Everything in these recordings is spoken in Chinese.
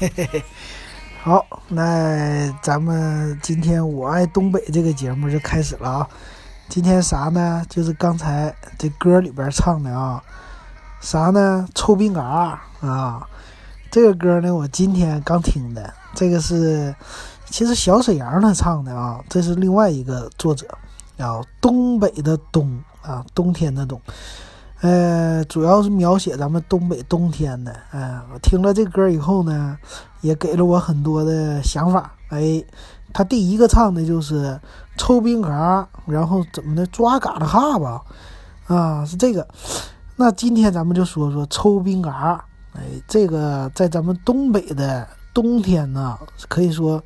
嘿嘿嘿，好，那咱们今天我爱东北这个节目就开始了啊。今天啥呢？就是刚才这歌里边唱的啊，啥呢？臭冰嘎啊！这个歌呢，我今天刚听的。这个是其实小沈阳他唱的啊，这是另外一个作者啊，东北的冬啊，冬天的冬。呃，主要是描写咱们东北冬天的。哎，我听了这歌以后呢，也给了我很多的想法。哎，他第一个唱的就是抽冰嘎，然后怎么的抓嘎的哈吧，啊，是这个。那今天咱们就说说抽冰嘎。哎，这个在咱们东北的冬天呢，可以说，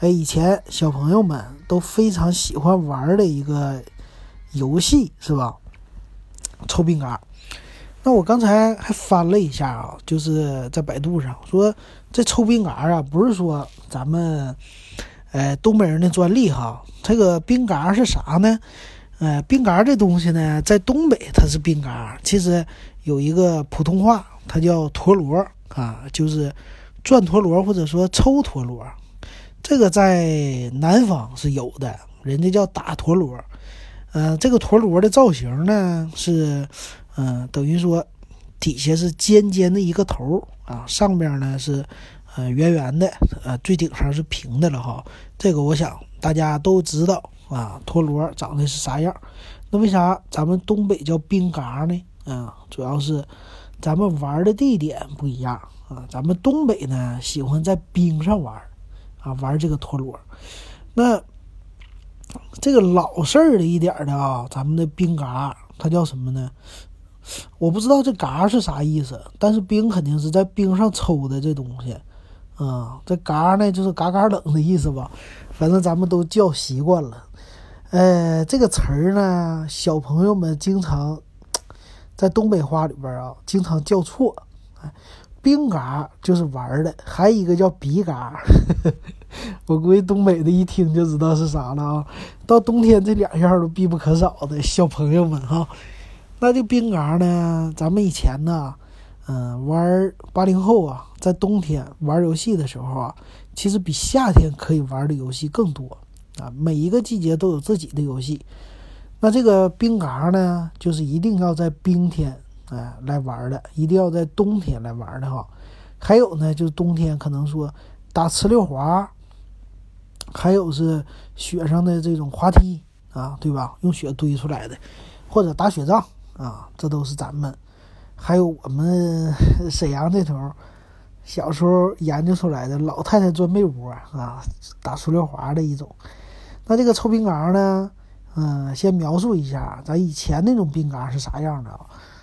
哎，以前小朋友们都非常喜欢玩的一个游戏，是吧？抽冰嘎，那我刚才还翻了一下啊，就是在百度上说这抽冰嘎啊，不是说咱们，呃，东北人的专利哈。这个冰嘎是啥呢？呃，冰嘎这东西呢，在东北它是冰嘎，其实有一个普通话，它叫陀螺啊，就是转陀螺或者说抽陀螺。这个在南方是有的，人家叫打陀螺。呃，这个陀螺的造型呢是，嗯，等于说底下是尖尖的一个头啊，上边呢是，呃，圆圆的，呃，最顶上是平的了哈。这个我想大家都知道啊，陀螺长得是啥样。那为啥咱们东北叫冰嘎呢？啊，主要是咱们玩的地点不一样啊。咱们东北呢喜欢在冰上玩，啊，玩这个陀螺。那这个老式儿的一点的啊，咱们的冰嘎，它叫什么呢？我不知道这嘎是啥意思，但是冰肯定是在冰上抽的这东西，啊，这嘎呢就是嘎嘎冷的意思吧？反正咱们都叫习惯了。呃，这个词儿呢，小朋友们经常在东北话里边啊，经常叫错。冰嘎就是玩的，还有一个叫鼻嘎。我估计东北的一听就知道是啥了啊！到冬天这两样都必不可少的，小朋友们哈。那这冰嘎呢？咱们以前呢，嗯，玩八零后啊，在冬天玩游戏的时候啊，其实比夏天可以玩的游戏更多啊。每一个季节都有自己的游戏。那这个冰嘎呢，就是一定要在冰天哎来玩的，一定要在冬天来玩的哈。还有呢，就是冬天可能说打呲溜滑。还有是雪上的这种滑梯啊，对吧？用雪堆出来的，或者打雪仗啊，这都是咱们。还有我们 沈阳这头小时候研究出来的老太太钻被窝啊，打塑料滑的一种。那这个抽冰嘎呢？嗯，先描述一下咱以前那种冰嘎是啥样的啊？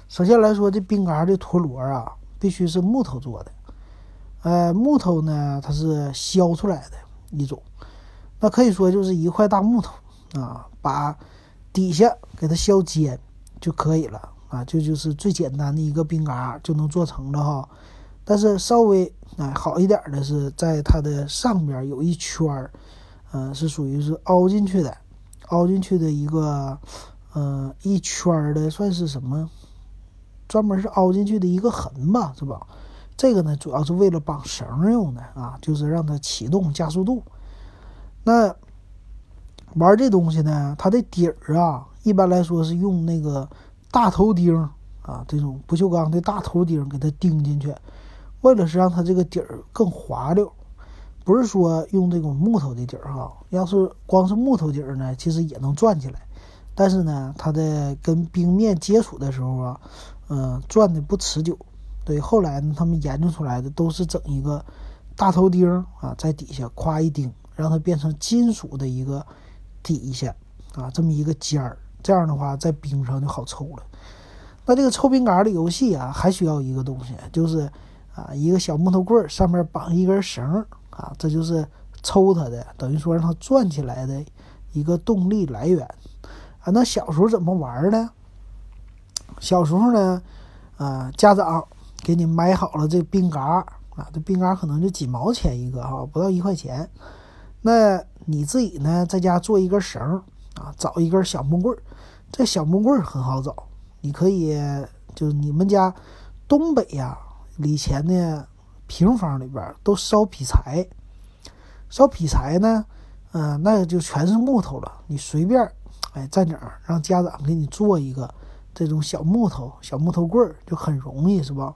首先来说，这冰嘎的陀螺啊，必须是木头做的。呃，木头呢，它是削出来的一种。那可以说就是一块大木头啊，把底下给它削尖就可以了啊，这就是最简单的一个冰嘎就能做成了哈。但是稍微哎好一点的是，在它的上边有一圈儿，嗯，是属于是凹进去的，凹进去的一个，嗯，一圈的算是什么？专门是凹进去的一个痕吧，是吧？这个呢，主要是为了绑绳用的啊，就是让它启动加速度。那玩这东西呢，它的底儿啊，一般来说是用那个大头钉啊，这种不锈钢的大头钉给它钉进去，为了是让它这个底儿更滑溜，不是说用这种木头的底儿哈。要是光是木头底儿呢，其实也能转起来，但是呢，它的跟冰面接触的时候啊，嗯，转的不持久。对，后来呢，他们研究出来的都是整一个大头钉啊，在底下夸一钉。让它变成金属的一个底下啊，这么一个尖儿，这样的话在冰上就好抽了。那这个抽冰杆的游戏啊，还需要一个东西，就是啊一个小木头棍儿，上面绑一根绳儿啊，这就是抽它的，等于说让它转起来的一个动力来源啊。那小时候怎么玩呢？小时候呢，啊家长给你买好了这冰杆啊，这冰杆可能就几毛钱一个哈，不到一块钱。那你自己呢，在家做一根绳啊，找一根小木棍儿。这小木棍儿很好找，你可以就你们家东北呀，以前呢平房里边都烧劈柴，烧劈柴呢，嗯，那就全是木头了。你随便，哎，在哪儿让家长给你做一个这种小木头、小木头棍儿，就很容易，是吧？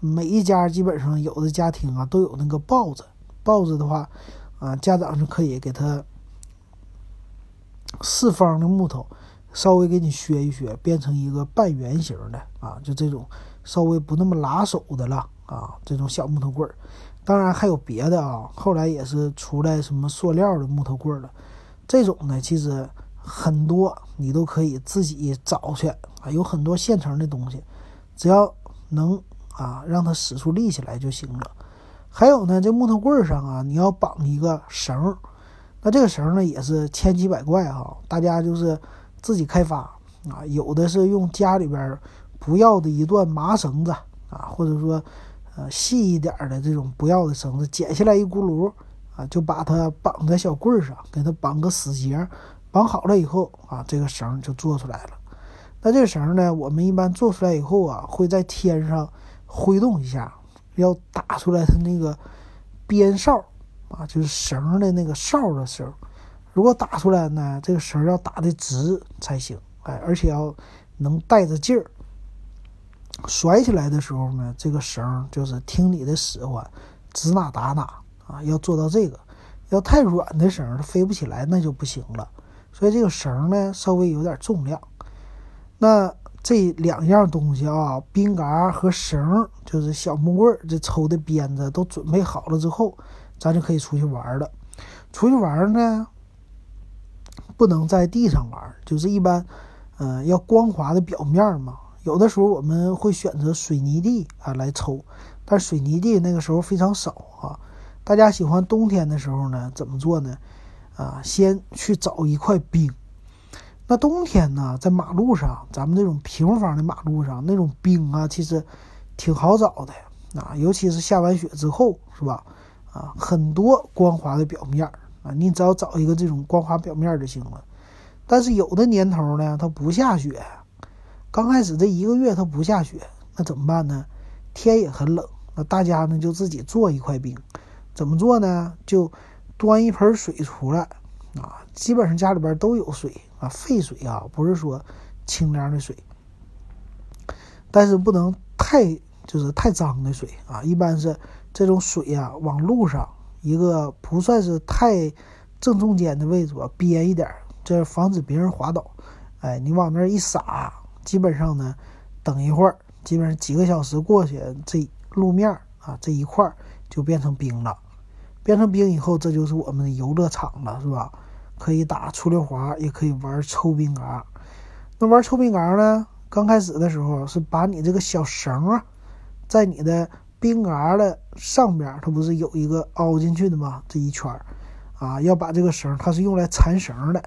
每一家基本上有的家庭啊都有那个刨子，刨子的话，啊，家长就可以给他四方的木头。稍微给你削一削，变成一个半圆形的啊，就这种稍微不那么拉手的了啊，这种小木头棍儿。当然还有别的啊，后来也是出来什么塑料的木头棍儿了。这种呢，其实很多你都可以自己找去啊，有很多现成的东西，只要能啊让它使出力气来就行了。还有呢，这木头棍儿上啊，你要绑一个绳儿，那这个绳儿呢也是千奇百怪哈，大家就是。自己开发啊，有的是用家里边不要的一段麻绳子啊，或者说呃细一点的这种不要的绳子，剪下来一轱辘啊，就把它绑在小棍儿上，给它绑个死结，绑好了以后啊，这个绳就做出来了。那这个绳呢，我们一般做出来以后啊，会在天上挥动一下，要打出来它那个鞭哨啊，就是绳的那个哨的时候。如果打出来呢，这个绳要打的直才行，哎，而且要能带着劲儿。甩起来的时候呢，这个绳就是听你的使唤，指哪打哪啊，要做到这个。要太软的绳，它飞不起来，那就不行了。所以这个绳呢，稍微有点重量。那这两样东西啊，冰嘎和绳，就是小木棍这抽的鞭子都准备好了之后，咱就可以出去玩了。出去玩呢。不能在地上玩，就是一般，嗯，要光滑的表面嘛。有的时候我们会选择水泥地啊来抽，但水泥地那个时候非常少啊。大家喜欢冬天的时候呢，怎么做呢？啊，先去找一块冰。那冬天呢，在马路上，咱们这种平房的马路上，那种冰啊，其实挺好找的啊，尤其是下完雪之后，是吧？啊，很多光滑的表面。啊，你只要找一个这种光滑表面就行了。但是有的年头呢，它不下雪，刚开始这一个月它不下雪，那怎么办呢？天也很冷，那大家呢就自己做一块冰。怎么做呢？就端一盆水出来啊，基本上家里边都有水啊，废水啊，不是说清凉的水，但是不能太就是太脏的水啊，一般是这种水呀，往路上。一个不算是太正中间的位置吧，边一点，这防止别人滑倒。哎，你往那儿一撒，基本上呢，等一会儿，基本上几个小时过去，这路面啊这一块就变成冰了。变成冰以后，这就是我们的游乐场了，是吧？可以打出溜滑，也可以玩抽冰杆。那玩抽冰杆呢？刚开始的时候是把你这个小绳啊，在你的。冰杆的上边，它不是有一个凹进去的吗？这一圈儿，啊，要把这个绳，它是用来缠绳的，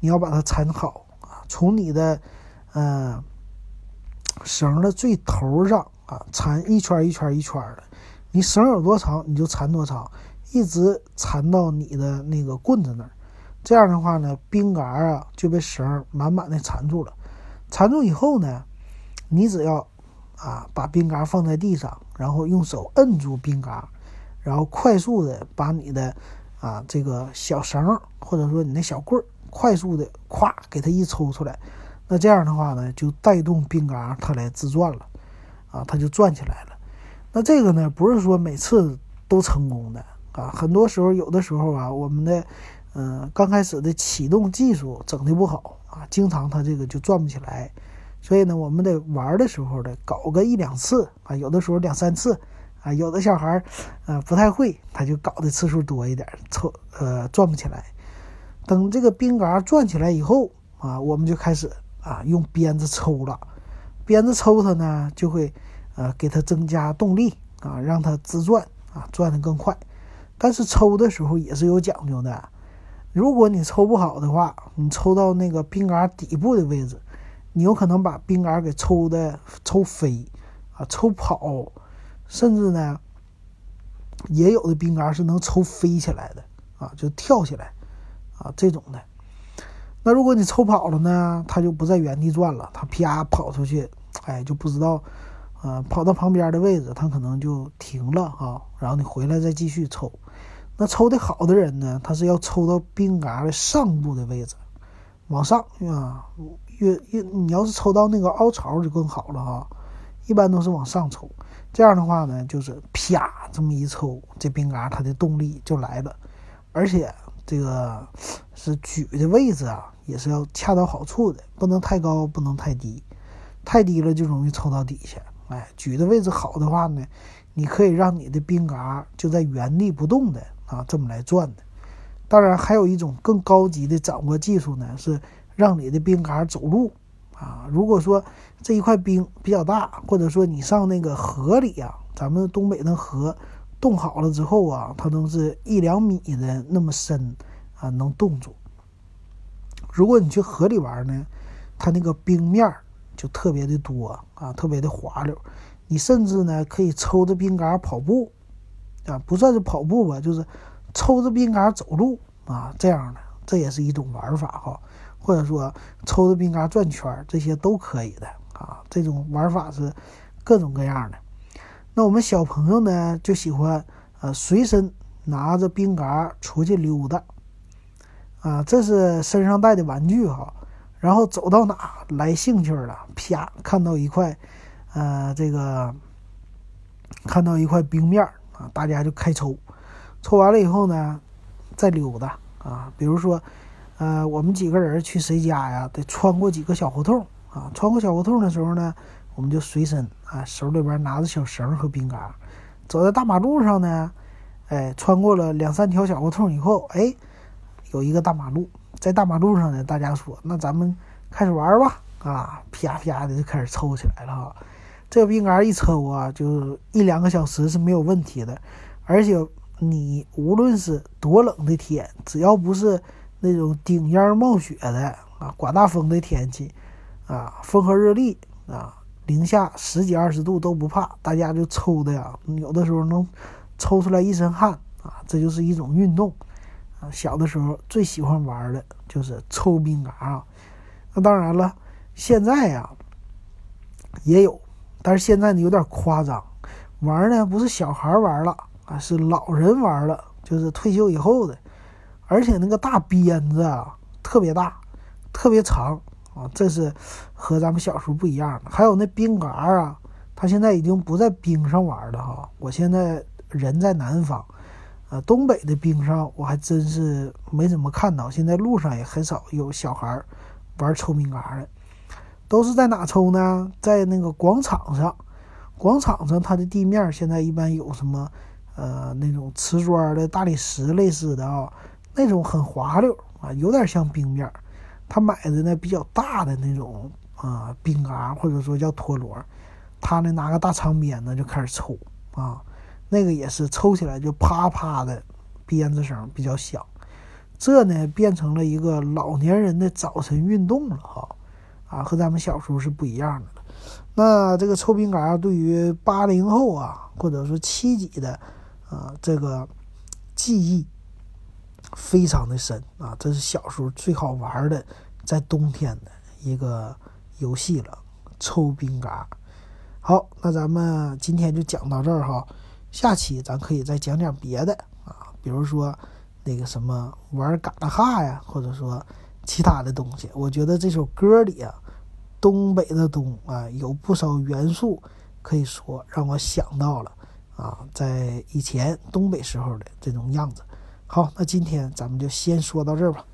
你要把它缠好啊。从你的，嗯，绳的最头上啊，缠一圈一圈一圈的。你绳有多长，你就缠多长，一直缠到你的那个棍子那儿。这样的话呢，冰杆啊就被绳满满的缠住了。缠住以后呢，你只要。啊，把冰杆放在地上，然后用手摁住冰杆，然后快速的把你的啊这个小绳或者说你那小棍儿，快速的咵给它一抽出来，那这样的话呢，就带动冰杆它来自转了，啊，它就转起来了。那这个呢，不是说每次都成功的啊，很多时候有的时候啊，我们的嗯刚开始的启动技术整的不好啊，经常它这个就转不起来。所以呢，我们得玩的时候呢，搞个一两次啊，有的时候两三次啊，有的小孩儿，呃，不太会，他就搞的次数多一点，抽呃转不起来。等这个冰嘎转起来以后啊，我们就开始啊用鞭子抽了，鞭子抽它呢，就会呃给它增加动力啊，让它自转啊，转得更快。但是抽的时候也是有讲究的，如果你抽不好的话，你抽到那个冰杆底部的位置。你有可能把冰杆给抽的抽飞，啊，抽跑，甚至呢，也有的冰杆是能抽飞起来的，啊，就跳起来，啊，这种的。那如果你抽跑了呢，它就不在原地转了，它啪跑出去，哎，就不知道，啊，跑到旁边的位置，它可能就停了啊，然后你回来再继续抽。那抽的好的人呢，他是要抽到冰嘎的上部的位置，往上啊，越越你要是抽到那个凹槽就更好了哈。一般都是往上抽，这样的话呢，就是啪这么一抽，这冰嘎它的动力就来了，而且这个是举的位置啊，也是要恰到好处的，不能太高，不能太低，太低了就容易抽到底下。哎，举的位置好的话呢，你可以让你的冰嘎就在原地不动的啊，这么来转的。当然，还有一种更高级的掌握技术呢，是让你的冰嘎走路啊。如果说这一块冰比较大，或者说你上那个河里啊，咱们东北那河冻好了之后啊，它都是一两米的那么深啊，能冻住。如果你去河里玩呢，它那个冰面儿。就特别的多啊，特别的滑溜。你甚至呢可以抽着冰杆跑步，啊，不算是跑步吧，就是抽着冰嘎走路啊，这样的这也是一种玩法哈。或者说抽着冰嘎转圈，这些都可以的啊。这种玩法是各种各样的。那我们小朋友呢就喜欢呃随身拿着冰嘎出去溜达，啊，这是身上带的玩具哈。然后走到哪来兴趣了，啪看到一块，呃，这个看到一块冰面大家就开抽，抽完了以后呢，再溜达啊。比如说，呃，我们几个人去谁家呀，得穿过几个小胡同啊。穿过小胡同的时候呢，我们就随身啊，手里边拿着小绳和冰杆。走在大马路上呢，哎，穿过了两三条小胡同以后，哎，有一个大马路。在大马路上呢，大家说，那咱们开始玩吧，啊，啪啪的就开始抽起来了哈。这个冰杆一抽啊，就一两个小时是没有问题的。而且你无论是多冷的天，只要不是那种顶烟冒雪的啊，刮大风的天气啊，风和日丽啊，零下十几二十度都不怕，大家就抽的呀，有的时候能抽出来一身汗啊，这就是一种运动啊。小的时候最喜欢玩的就是抽冰嘎啊，那当然了，现在呀也有，但是现在呢有点夸张，玩呢不是小孩玩了啊，是老人玩了，就是退休以后的，而且那个大鞭子啊特别大，特别长啊，这是和咱们小时候不一样的。还有那冰嘎啊，他现在已经不在冰上玩了哈，我现在人在南方。呃，东北的冰上我还真是没怎么看到，现在路上也很少有小孩玩抽冰嘎的，都是在哪抽呢？在那个广场上，广场上它的地面现在一般有什么？呃，那种瓷砖的大理石类似的啊，那种很滑溜啊，有点像冰面。他买的那比较大的那种啊冰嘎，或者说叫陀螺，他呢拿个大长鞭子就开始抽啊。那个也是抽起来就啪啪的鞭子声比较响，这呢变成了一个老年人的早晨运动了哈，啊和咱们小时候是不一样的。那这个抽冰嘎对于八零后啊或者说七几的啊这个记忆非常的深啊，这是小时候最好玩的在冬天的一个游戏了，抽冰嘎。好，那咱们今天就讲到这儿哈。下期咱可以再讲讲别的啊，比如说那个什么玩嘎达哈呀，或者说其他的东西。我觉得这首歌里啊，东北的东啊，有不少元素可以说让我想到了啊，在以前东北时候的这种样子。好，那今天咱们就先说到这儿吧。